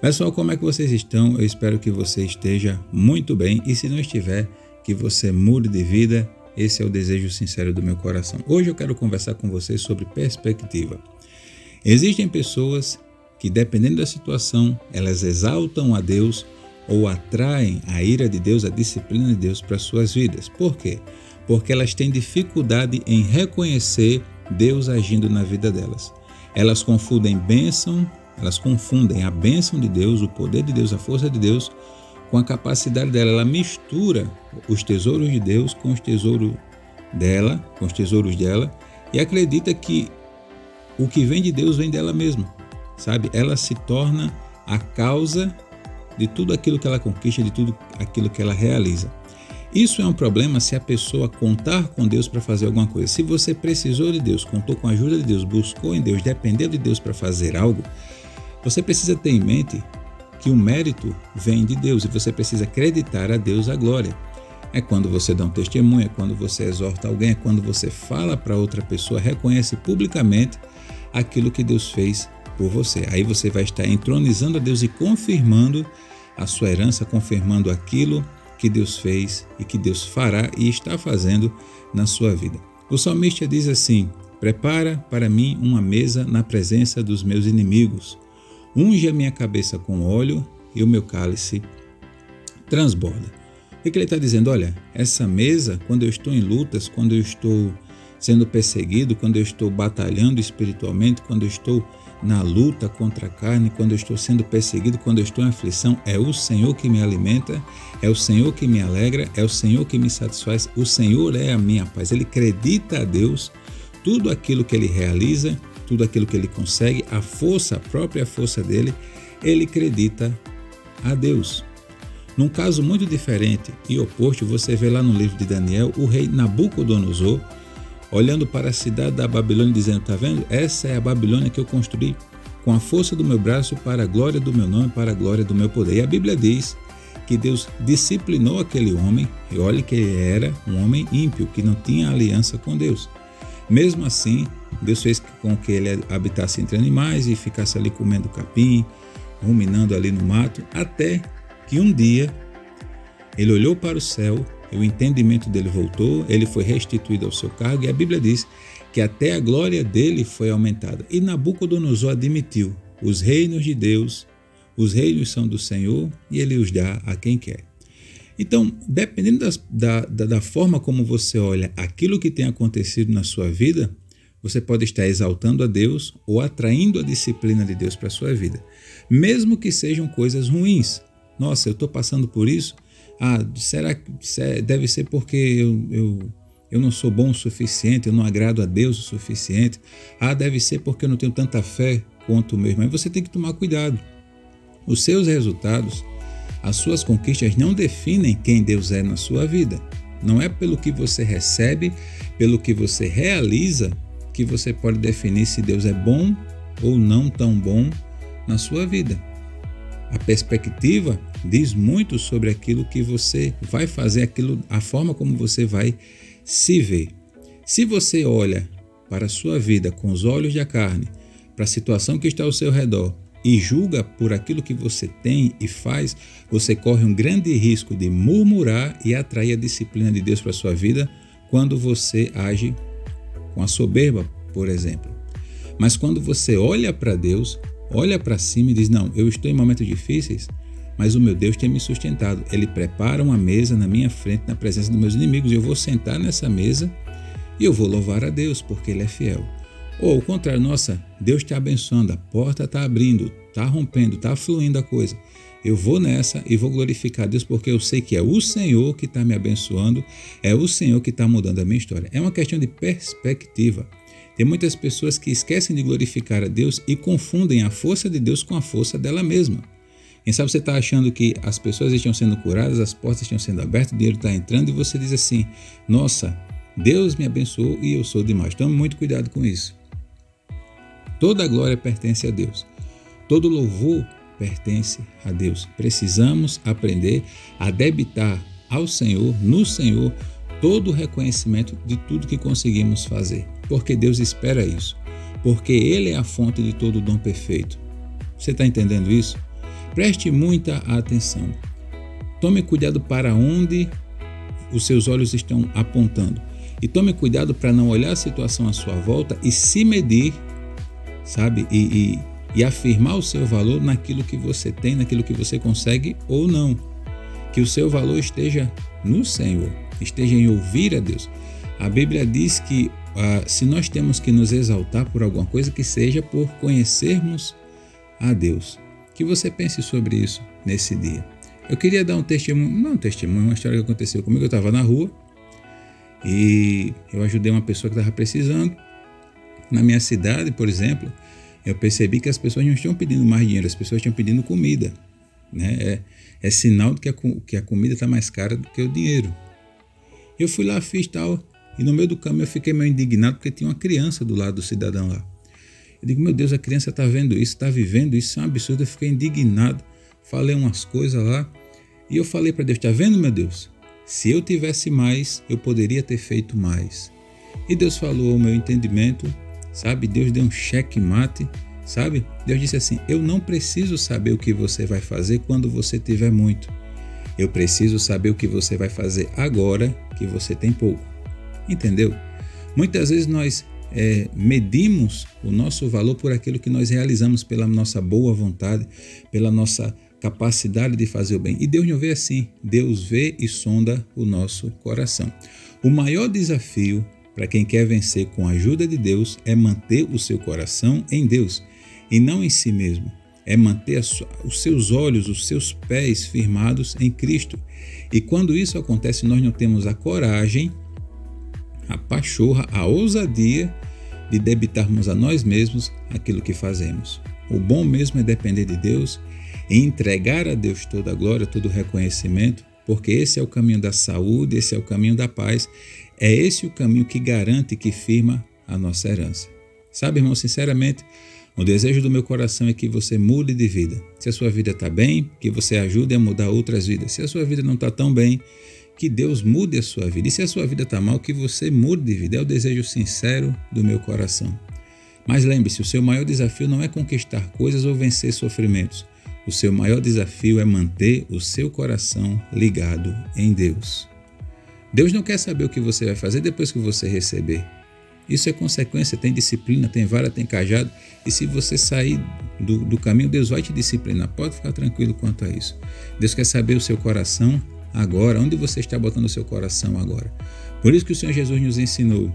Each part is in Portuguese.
Pessoal, como é que vocês estão? Eu espero que você esteja muito bem e se não estiver, que você mude de vida. Esse é o desejo sincero do meu coração. Hoje eu quero conversar com vocês sobre perspectiva. Existem pessoas que, dependendo da situação, elas exaltam a Deus ou atraem a ira de Deus, a disciplina de Deus para suas vidas. Por quê? Porque elas têm dificuldade em reconhecer Deus agindo na vida delas. Elas confundem bênção, elas confundem a bênção de Deus, o poder de Deus, a força de Deus com a capacidade dela. Ela mistura os tesouros de Deus com os tesouros dela, com os tesouros dela, e acredita que o que vem de Deus vem dela mesma, sabe? Ela se torna a causa de tudo aquilo que ela conquista, de tudo aquilo que ela realiza. Isso é um problema se a pessoa contar com Deus para fazer alguma coisa. Se você precisou de Deus, contou com a ajuda de Deus, buscou em Deus, dependeu de Deus para fazer algo, você precisa ter em mente que o mérito vem de Deus e você precisa acreditar a Deus a glória. É quando você dá um testemunho, é quando você exorta alguém, é quando você fala para outra pessoa, reconhece publicamente aquilo que Deus fez por você. Aí você vai estar entronizando a Deus e confirmando a sua herança, confirmando aquilo que Deus fez e que Deus fará e está fazendo na sua vida. O salmista diz assim: Prepara para mim uma mesa na presença dos meus inimigos. Unge a minha cabeça com óleo e o meu cálice transborda. O que ele está dizendo? Olha, essa mesa, quando eu estou em lutas, quando eu estou sendo perseguido, quando eu estou batalhando espiritualmente, quando eu estou na luta contra a carne, quando eu estou sendo perseguido, quando eu estou em aflição, é o Senhor que me alimenta, é o Senhor que me alegra, é o Senhor que me satisfaz, o Senhor é a minha paz. Ele acredita a Deus, tudo aquilo que ele realiza, tudo aquilo que ele consegue, a força, a própria força dele, ele acredita a Deus. Num caso muito diferente e oposto, você vê lá no livro de Daniel o rei Nabucodonosor olhando para a cidade da Babilônia, dizendo: Está vendo? Essa é a Babilônia que eu construí com a força do meu braço para a glória do meu nome, para a glória do meu poder. E a Bíblia diz que Deus disciplinou aquele homem, e olhe que ele era um homem ímpio, que não tinha aliança com Deus. Mesmo assim, Deus fez com que ele habitasse entre animais e ficasse ali comendo capim, ruminando ali no mato, até que um dia ele olhou para o céu o entendimento dele voltou, ele foi restituído ao seu cargo e a Bíblia diz que até a glória dele foi aumentada. E Nabucodonosor admitiu: os reinos de Deus, os reinos são do Senhor e ele os dá a quem quer. Então, dependendo das, da, da, da forma como você olha aquilo que tem acontecido na sua vida, você pode estar exaltando a Deus ou atraindo a disciplina de Deus para a sua vida, mesmo que sejam coisas ruins. Nossa, eu estou passando por isso, ah, será que deve ser porque eu, eu, eu não sou bom o suficiente, eu não agrado a Deus o suficiente? Ah, deve ser porque eu não tenho tanta fé quanto o meu irmão. Você tem que tomar cuidado. Os seus resultados, as suas conquistas não definem quem Deus é na sua vida. Não é pelo que você recebe, pelo que você realiza, que você pode definir se Deus é bom ou não tão bom na sua vida. A perspectiva diz muito sobre aquilo que você vai fazer, aquilo, a forma como você vai se ver. Se você olha para a sua vida com os olhos da carne, para a situação que está ao seu redor e julga por aquilo que você tem e faz, você corre um grande risco de murmurar e atrair a disciplina de Deus para a sua vida quando você age com a soberba, por exemplo. Mas quando você olha para Deus, olha para cima e diz: Não, eu estou em momentos difíceis, mas o meu Deus tem me sustentado. Ele prepara uma mesa na minha frente, na presença dos meus inimigos, e eu vou sentar nessa mesa e eu vou louvar a Deus, porque Ele é fiel. Ou ao contrário, nossa, Deus está abençoando, a porta está abrindo, está rompendo, está fluindo a coisa. Eu vou nessa e vou glorificar Deus porque eu sei que é o Senhor que está me abençoando, é o Senhor que está mudando a minha história. É uma questão de perspectiva. Tem muitas pessoas que esquecem de glorificar a Deus e confundem a força de Deus com a força dela mesma. Quem sabe você está achando que as pessoas estão sendo curadas, as portas estão sendo abertas, o dinheiro está entrando e você diz assim: Nossa, Deus me abençoou e eu sou demais. Tome muito cuidado com isso. Toda a glória pertence a Deus. Todo louvor pertence a Deus. Precisamos aprender a debitar ao Senhor, no Senhor, todo o reconhecimento de tudo que conseguimos fazer, porque Deus espera isso, porque Ele é a fonte de todo o dom perfeito. Você está entendendo isso? Preste muita atenção. Tome cuidado para onde os seus olhos estão apontando. E tome cuidado para não olhar a situação à sua volta e se medir, sabe? E, e, e, afirmar o seu valor naquilo que você tem, naquilo que você consegue ou não. Que o seu valor esteja no Senhor, esteja em ouvir a Deus. A Bíblia diz que ah, se nós temos que nos exaltar por alguma coisa, que seja por conhecermos a Deus. Que você pense sobre isso nesse dia. Eu queria dar um testemunho, não um testemunho, uma história que aconteceu comigo. Eu estava na rua e eu ajudei uma pessoa que estava precisando. Na minha cidade, por exemplo, eu percebi que as pessoas não estão pedindo mais dinheiro, as pessoas estão pedindo comida. Né? É, é sinal de que a, que a comida está mais cara do que o dinheiro. Eu fui lá, fiz tal, e no meio do caminho eu fiquei meio indignado porque tinha uma criança do lado do cidadão lá. Eu digo, meu Deus, a criança está vendo isso, está vivendo isso, é um absurdo. Eu fiquei indignado, falei umas coisas lá. E eu falei para Deus, está vendo, meu Deus? Se eu tivesse mais, eu poderia ter feito mais. E Deus falou ao meu entendimento, sabe? Deus deu um cheque mate, sabe? Deus disse assim: Eu não preciso saber o que você vai fazer quando você tiver muito. Eu preciso saber o que você vai fazer agora que você tem pouco. Entendeu? Muitas vezes nós é, medimos o nosso valor por aquilo que nós realizamos pela nossa boa vontade, pela nossa capacidade de fazer o bem. E Deus não vê assim. Deus vê e sonda o nosso coração. O maior desafio para quem quer vencer com a ajuda de Deus é manter o seu coração em Deus e não em si mesmo. É manter os seus olhos, os seus pés firmados em Cristo. E quando isso acontece, nós não temos a coragem a pachorra, a ousadia de debitarmos a nós mesmos aquilo que fazemos. O bom mesmo é depender de Deus e entregar a Deus toda a glória, todo o reconhecimento, porque esse é o caminho da saúde, esse é o caminho da paz, é esse o caminho que garante que firma a nossa herança. Sabe, irmão, sinceramente, o desejo do meu coração é que você mude de vida. Se a sua vida está bem, que você ajude a mudar outras vidas. Se a sua vida não está tão bem, que Deus mude a sua vida. E se a sua vida está mal, que você mude de vida. É o desejo sincero do meu coração. Mas lembre-se, o seu maior desafio não é conquistar coisas ou vencer sofrimentos. O seu maior desafio é manter o seu coração ligado em Deus. Deus não quer saber o que você vai fazer depois que você receber. Isso é consequência, tem disciplina, tem vara, tem cajado. E se você sair do, do caminho, Deus vai te disciplinar. Pode ficar tranquilo quanto a isso. Deus quer saber o seu coração agora? Onde você está botando o seu coração agora? Por isso que o Senhor Jesus nos ensinou: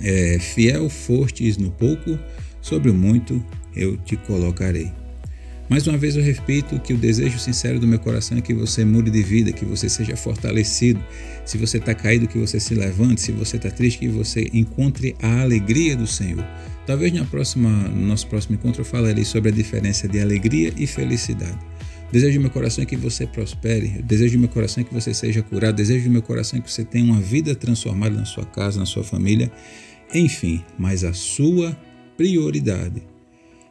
é, fiel fostes no pouco, sobre o muito eu te colocarei. Mais uma vez eu repito que o desejo sincero do meu coração é que você mude de vida, que você seja fortalecido. Se você está caído, que você se levante. Se você está triste, que você encontre a alegria do Senhor. Talvez na próxima, no nosso próximo encontro eu falarei sobre a diferença de alegria e felicidade. O desejo do meu coração é que você prospere. O desejo do meu coração é que você seja curado. O desejo do meu coração é que você tenha uma vida transformada na sua casa, na sua família. Enfim, mas a sua prioridade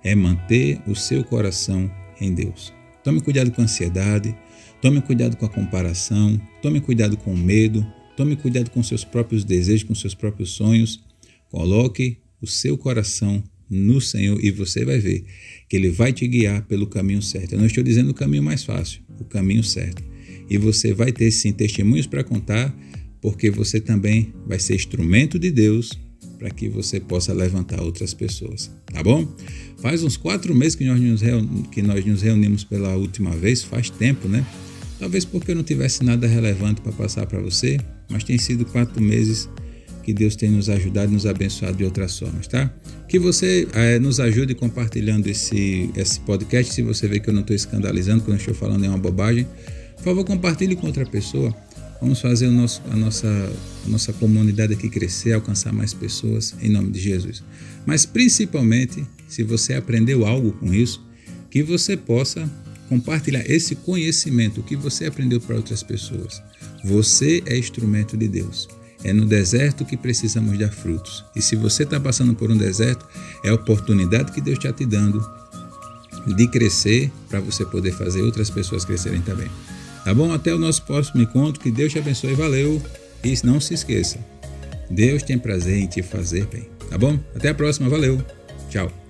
é manter o seu coração em Deus. Tome cuidado com a ansiedade, tome cuidado com a comparação, tome cuidado com o medo, tome cuidado com seus próprios desejos, com seus próprios sonhos. Coloque o seu coração no Senhor e você vai ver que Ele vai te guiar pelo caminho certo. Eu não estou dizendo o caminho mais fácil, o caminho certo. E você vai ter sim testemunhos para contar, porque você também vai ser instrumento de Deus para que você possa levantar outras pessoas, tá bom? Faz uns quatro meses que nós nos, que nós nos reunimos pela última vez, faz tempo, né? Talvez porque eu não tivesse nada relevante para passar para você, mas tem sido quatro meses que Deus tem nos ajudado e nos abençoado de outras formas, tá? Que você é, nos ajude compartilhando esse, esse podcast. Se você vê que eu não estou escandalizando, que eu não estou falando nenhuma bobagem, por favor, compartilhe com outra pessoa. Vamos fazer nosso, a, nossa, a nossa comunidade aqui crescer, alcançar mais pessoas, em nome de Jesus. Mas principalmente, se você aprendeu algo com isso, que você possa compartilhar esse conhecimento que você aprendeu para outras pessoas. Você é instrumento de Deus. É no deserto que precisamos dar frutos. E se você está passando por um deserto, é a oportunidade que Deus está te dando de crescer para você poder fazer outras pessoas crescerem também. Tá bom? Até o nosso próximo encontro. Que Deus te abençoe. Valeu. E não se esqueça. Deus tem prazer em te fazer bem. Tá bom? Até a próxima. Valeu. Tchau.